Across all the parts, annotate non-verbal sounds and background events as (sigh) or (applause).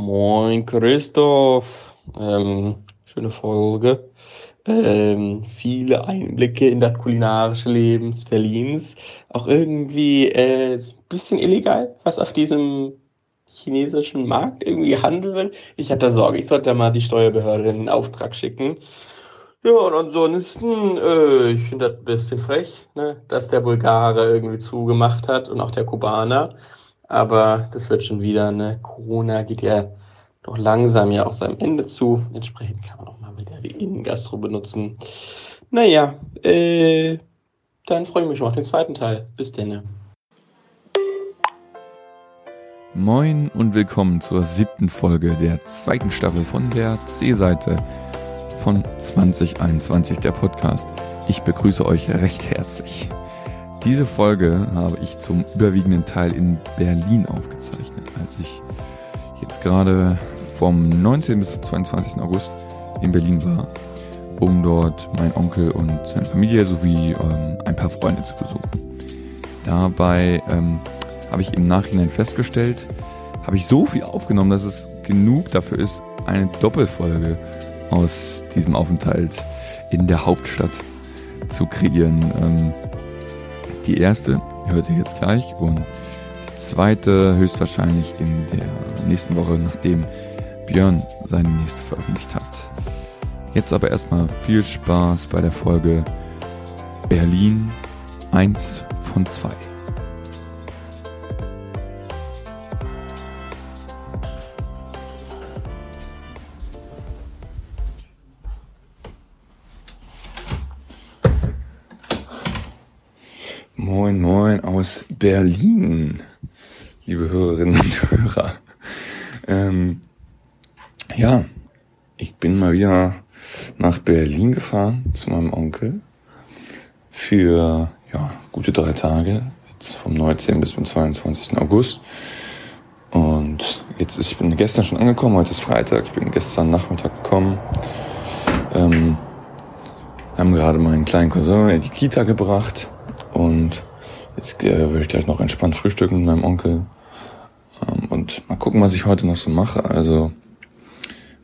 Moin Christoph, ähm, schöne Folge. Ähm, viele Einblicke in das kulinarische Leben Berlins. Auch irgendwie äh, ein bisschen illegal, was auf diesem chinesischen Markt irgendwie gehandelt wird. Ich hatte Sorge, ich sollte mal die Steuerbehörde in Auftrag schicken. Ja, und ansonsten, äh, ich finde das ein bisschen frech, ne, dass der Bulgare irgendwie zugemacht hat und auch der Kubaner. Aber das wird schon wieder, ne? Corona geht ja doch langsam ja auch seinem Ende zu. Entsprechend kann man auch mal wieder die Innengastro benutzen. Naja, äh, dann freue ich mich schon auf den zweiten Teil. Bis denn. Moin und willkommen zur siebten Folge der zweiten Staffel von der C-Seite von 2021, der Podcast. Ich begrüße euch recht herzlich. Diese Folge habe ich zum überwiegenden Teil in Berlin aufgezeichnet, als ich jetzt gerade vom 19. bis zum 22. August in Berlin war, um dort meinen Onkel und seine Familie sowie ähm, ein paar Freunde zu besuchen. Dabei ähm, habe ich im Nachhinein festgestellt, habe ich so viel aufgenommen, dass es genug dafür ist, eine Doppelfolge aus diesem Aufenthalt in der Hauptstadt zu kreieren. Ähm, die erste hört ihr jetzt gleich und zweite höchstwahrscheinlich in der nächsten Woche, nachdem Björn seine nächste veröffentlicht hat. Jetzt aber erstmal viel Spaß bei der Folge Berlin 1 von 2. Moin, moin aus Berlin, liebe Hörerinnen und Hörer. Ähm, ja, ich bin mal wieder nach Berlin gefahren zu meinem Onkel für ja, gute drei Tage, jetzt vom 19. bis zum 22. August. Und jetzt ist, ich bin gestern schon angekommen, heute ist Freitag, ich bin gestern Nachmittag gekommen. Ähm, haben gerade meinen kleinen Cousin in die Kita gebracht und jetzt äh, will ich gleich noch entspannt frühstücken mit meinem Onkel. Ähm, und mal gucken, was ich heute noch so mache. Also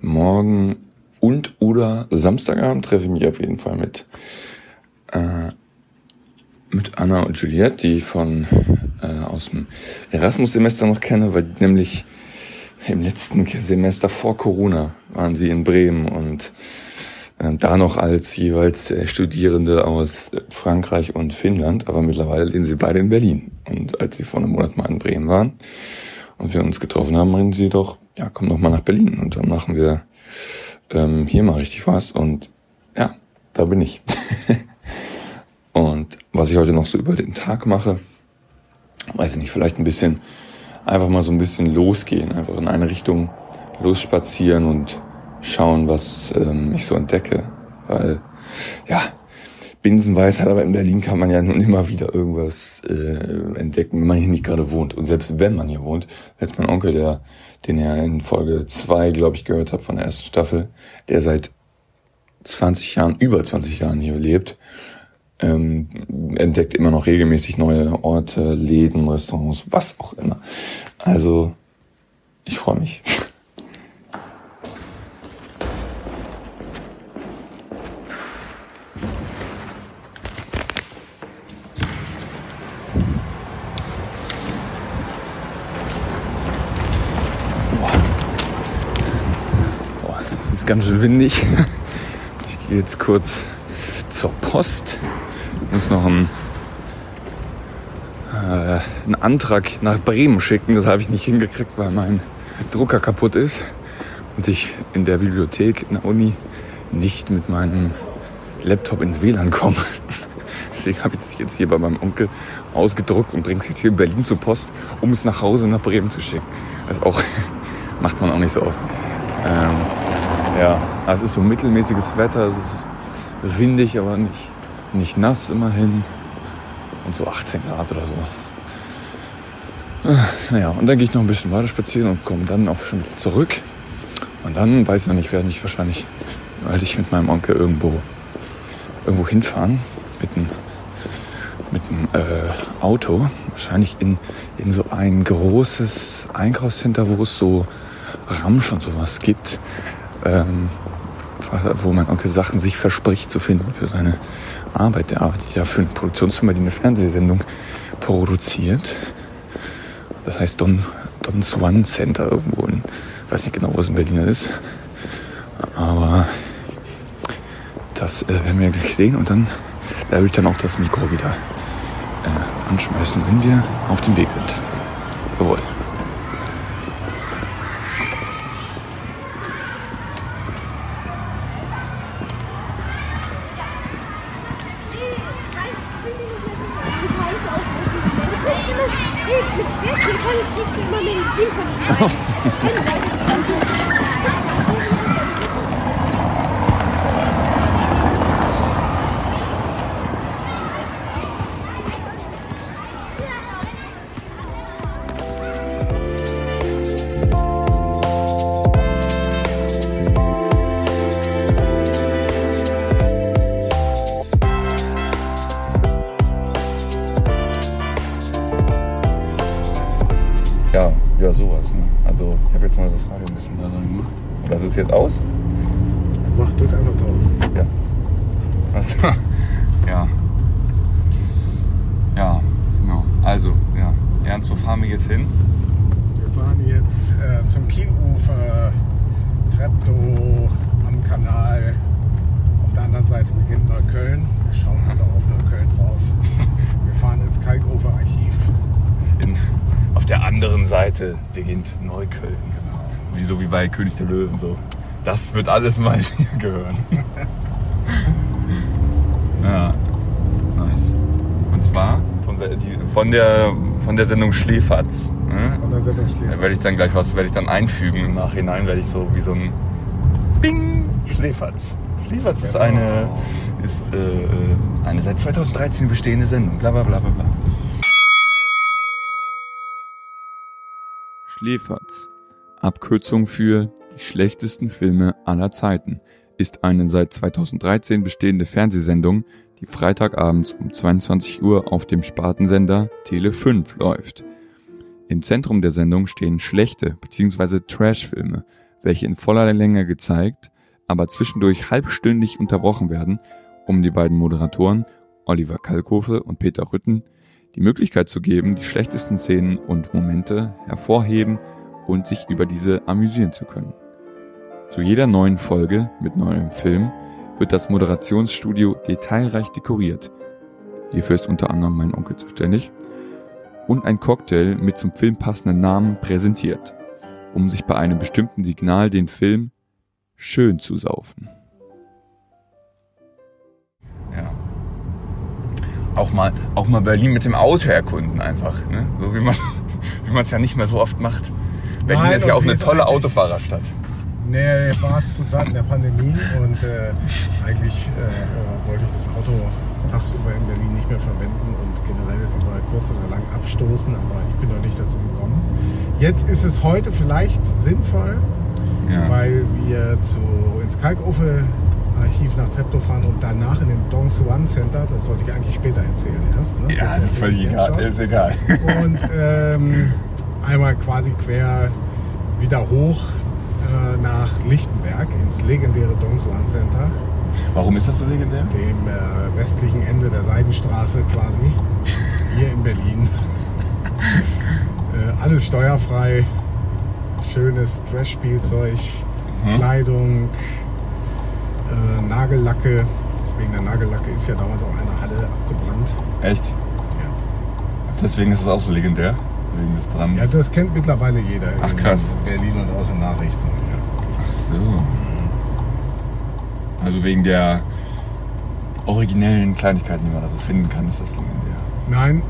morgen und oder Samstagabend treffe ich mich auf jeden Fall mit äh, mit Anna und Juliette, die ich von äh, aus dem Erasmus-Semester noch kenne, weil nämlich im letzten Semester vor Corona waren sie in Bremen und da noch als jeweils äh, Studierende aus Frankreich und Finnland, aber mittlerweile leben sie beide in Berlin. Und als sie vor einem Monat mal in Bremen waren und wir uns getroffen haben, meinten sie doch, ja, komm doch mal nach Berlin und dann machen wir ähm, hier mal richtig was. Und ja, da bin ich. (laughs) und was ich heute noch so über den Tag mache, weiß ich nicht, vielleicht ein bisschen, einfach mal so ein bisschen losgehen, einfach in eine Richtung losspazieren und schauen, was ähm, ich so entdecke. Weil, ja, Binsenweisheit, aber in Berlin kann man ja nun immer wieder irgendwas äh, entdecken, wenn man hier nicht gerade wohnt. Und selbst wenn man hier wohnt, jetzt mein Onkel, der, den er in Folge zwei, glaube ich, gehört hat von der ersten Staffel, der seit 20 Jahren, über 20 Jahren hier lebt, ähm, entdeckt immer noch regelmäßig neue Orte, Läden, Restaurants, was auch immer. Also, ich freue mich. (laughs) ist ganz schön windig. (laughs) Ich gehe jetzt kurz zur Post. Ich muss noch einen, äh, einen Antrag nach Bremen schicken. Das habe ich nicht hingekriegt, weil mein Drucker kaputt ist und ich in der Bibliothek in der Uni nicht mit meinem Laptop ins WLAN komme. (laughs) Deswegen habe ich das jetzt hier bei meinem Onkel ausgedruckt und bringe es jetzt hier in Berlin zur Post, um es nach Hause nach Bremen zu schicken. Das auch (laughs) macht man auch nicht so oft. Ähm, ja, es ist so mittelmäßiges Wetter, es ist windig, aber nicht, nicht nass immerhin. Und so 18 Grad oder so. Naja, und dann gehe ich noch ein bisschen weiter spazieren und komme dann auch schon wieder zurück. Und dann, weiß ich noch nicht, werde ich wahrscheinlich, weil ich mit meinem Onkel irgendwo, irgendwo hinfahren. Mit einem, mit einem äh, Auto. Wahrscheinlich in, in so ein großes Einkaufscenter, wo es so Ramsch und sowas gibt, ähm, wo mein Onkel Sachen sich verspricht zu finden für seine Arbeit. Der arbeitet ja für eine Produktionsfirma, die eine Fernsehsendung produziert. Das heißt Don, Don Swan Center irgendwo in, weiß nicht genau, wo es in Berlin ist. Aber das äh, werden wir gleich sehen und dann werde ich dann auch das Mikro wieder äh, anschmeißen, wenn wir auf dem Weg sind. Jawohl. 没 (laughs) Ist jetzt aus? Mach, drück einfach drauf. Ja. Was? (laughs) ja. Ja, genau. Also, ja. Ernst, wo fahren wir jetzt hin? Wir fahren jetzt äh, zum Kielufer, Treptow am Kanal. Auf der anderen Seite beginnt Neukölln. Wir schauen also auf Neukölln drauf. (laughs) Wir fahren ins Kalkofer Archiv. In, auf der anderen Seite beginnt Neukölln. Wie so wie bei König der Löwen so. Das wird alles mal (laughs) hier gehören. (laughs) ja, nice. Und zwar von der, die, von der, von der Sendung Schläferz. Ne? Von der Sendung Da werde ich dann gleich was werde ich dann einfügen im Nachhinein, werde ich so wie so ein Bing Schläferz. Schläferz ist Genau. eine ist äh, äh, eine seit 2013 bestehende Sendung. Bla bla bla bla. bla. Schläferz. Abkürzung für die schlechtesten Filme aller Zeiten ist eine seit 2013 bestehende Fernsehsendung, die Freitagabends um 22 Uhr auf dem Spartensender Tele 5 läuft. Im Zentrum der Sendung stehen schlechte bzw. Trash-Filme, welche in voller Länge gezeigt, aber zwischendurch halbstündig unterbrochen werden, um die beiden Moderatoren Oliver Kalkofe und Peter Rütten die Möglichkeit zu geben, die schlechtesten Szenen und Momente hervorheben und sich über diese amüsieren zu können. Zu jeder neuen Folge mit neuem Film wird das Moderationsstudio detailreich dekoriert. Hierfür ist unter anderem mein Onkel zuständig. Und ein Cocktail mit zum Film passenden Namen präsentiert, um sich bei einem bestimmten Signal den Film schön zu saufen. Ja. Auch mal, auch mal Berlin mit dem Auto erkunden einfach, ne? So wie man (laughs) wie man es ja nicht mehr so oft macht. Berlin Nein, ist ja auch eine tolle Autofahrerstadt. Nee, war es zu Zeiten der Pandemie und äh, eigentlich äh, äh, wollte ich das Auto tagsüber in Berlin nicht mehr verwenden und generell über kurz oder lang abstoßen, aber ich bin noch nicht dazu gekommen. Jetzt ist es heute vielleicht sinnvoll, Ja. weil wir zu, ins Kalkofe Archiv nach Treptow fahren und danach in den Dong Suan Center, das sollte ich eigentlich später erzählen erst. Ne? ja, das ist völlig egal. Ist egal. Und ähm, einmal quasi quer wieder hoch äh, nach Lichtenberg ins legendäre Dongsuan Center, Warum ist das so legendär? dem äh, westlichen Ende der Seidenstraße quasi, (laughs) hier in Berlin. äh, alles steuerfrei, schönes Trash-Spielzeug, Mhm. Kleidung, äh, Nagellacke. Wegen der Nagellacke ist ja damals auch eine Halle abgebrannt. Echt? Ja. Deswegen ist es auch so legendär. Wegen des Brandes. Ja, das kennt mittlerweile jeder. Ach, in krass. Berlin und aus den Nachrichten. Ja. Ach so. Also wegen der originellen Kleinigkeiten, die man da so finden kann, ist das legendär. Nein,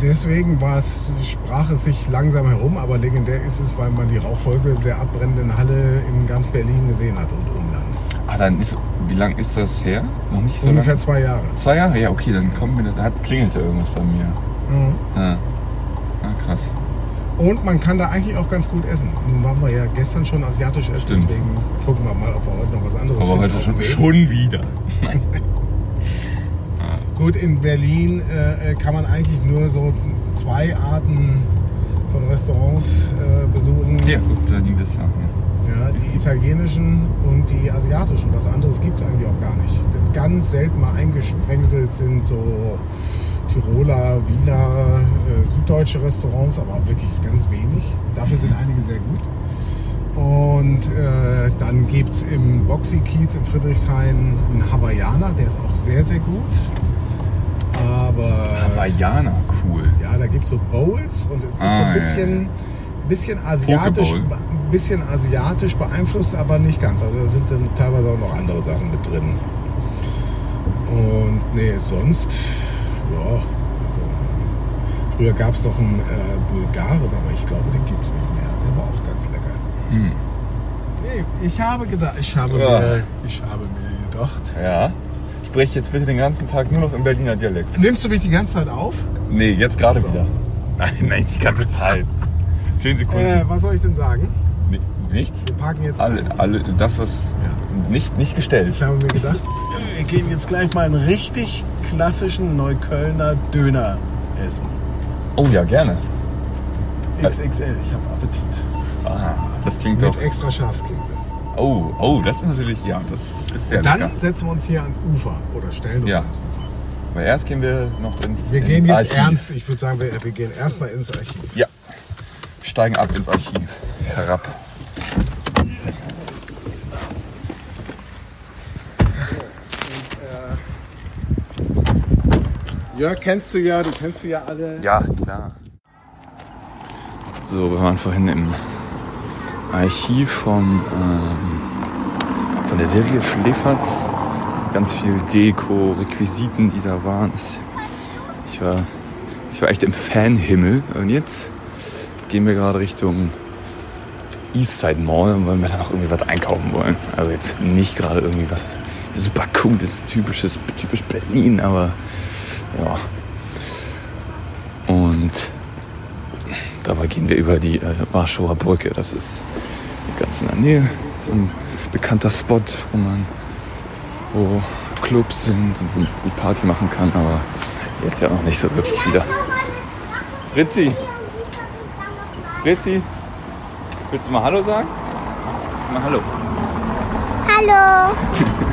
deswegen war es, sprach es sich langsam herum, aber legendär ist es, weil man die Rauchwolke der abbrennenden Halle in ganz Berlin gesehen hat und Umland. Ah, dann ist. Wie lang ist das her? Noch nicht so Ungefähr lange? zwei Jahre. Zwei Jahre? Ja, okay, dann kommt mir hat klingelte irgendwas bei mir. Mhm. Ja. Ah, krass. Und man kann da eigentlich auch ganz gut essen. Nun waren wir ja gestern schon asiatisch essen, Stimmt. deswegen gucken wir mal, ob wir heute noch was anderes Aber heute schon, schon wieder. (laughs) Gut, in Berlin äh, kann man eigentlich nur so zwei Arten von Restaurants äh, besuchen. Ja, guck, da die naheliegende Sachen. Ja, die italienischen und die asiatischen. Was anderes gibt es eigentlich auch gar nicht. Das ganz selten mal eingesprengselt sind so Tiroler, Wiener, äh, süddeutsche Restaurants, aber wirklich ganz wenig. Dafür sind einige sehr gut. Und äh, dann gibt es im Boxy-Kiez in Friedrichshain einen Hawaiianer, der ist auch sehr, sehr gut. Aber Hawaiianer, cool. ja, da gibt es so Bowls und es ist so Ah, ein ja, bisschen, bisschen asiatisch, ein bisschen asiatisch beeinflusst, aber nicht ganz. Also da sind dann teilweise auch noch andere Sachen mit drin. Und nee, sonst, ja, also früher gab es noch einen äh, Bulgaren, aber ich glaube, den gibt es nicht mehr. Der war auch ganz lecker. Hm. Nee, ich habe gedacht, ich habe, Ja. mir, ich habe mir gedacht. Ja. Sprech jetzt bitte den ganzen Tag nur noch im Berliner Dialekt. Nimmst du mich die ganze Zeit auf? Nee, jetzt gerade So. wieder. (laughs) Nein, nein, die ganze Zeit. Zehn Sekunden. Äh, was soll ich denn sagen? Nichts? Wir parken jetzt Alle, alle, das, was Ja. nicht, nicht gestellt. Ich habe mir gedacht, wir gehen jetzt gleich mal einen richtig klassischen Neuköllner Döner essen. Oh ja, gerne. XXL, ich habe Appetit. Ah, das klingt doch. Mit extra Schafskäse. Oh, oh, das ist natürlich, ja, das ist sehr Dann lecker. setzen wir uns hier ans Ufer oder stellen uns Ja. ans Ufer. Aber erst gehen wir noch ins Wir in gehen jetzt Archiv. ernst. Ich würde sagen, wir, wir gehen erstmal ins Archiv. Ja. Steigen ab ins Archiv. Herab. Jörg kennst du ja, du kennst du ja alle. Ja, klar. So, wir waren vorhin im Archiv vom, ähm, von der Serie Schläferz. Ganz viel Deko, Requisiten, die da waren. Ich war, ich war echt im Fanhimmel. Und jetzt gehen wir gerade Richtung Eastside Mall, weil wir da noch irgendwie was einkaufen wollen. Also jetzt nicht gerade irgendwie was super cooles, typisches, typisch Berlin, aber ja. Und dabei gehen wir über die äh, Warschauer Brücke. Das ist ganz in der Nähe. So ein bekannter Spot, wo man, wo Clubs sind und wo man gut Party machen kann, aber jetzt ja noch nicht so wirklich wieder. Fritzi! Fritzi! Willst du mal Hallo sagen? Mal Hallo. Hallo. (laughs)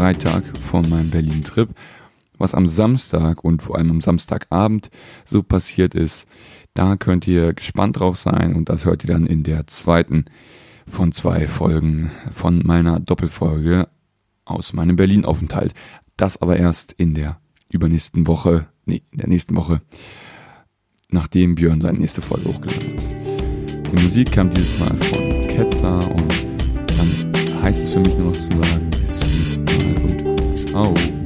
Freitag von meinem Berlin-Trip. Was am Samstag und vor allem am Samstagabend so passiert ist, da könnt ihr gespannt drauf sein und das hört ihr dann in der zweiten von zwei Folgen von meiner Doppelfolge aus meinem Berlin-Aufenthalt. Das aber erst in der übernächsten Woche, nee, in der nächsten Woche, nachdem Björn seine nächste Folge hochgeladen hat. Die Musik kam dieses Mal von Ketzer und dann heißt es für mich nur noch zu sagen, bis zum nächsten Mal Oh.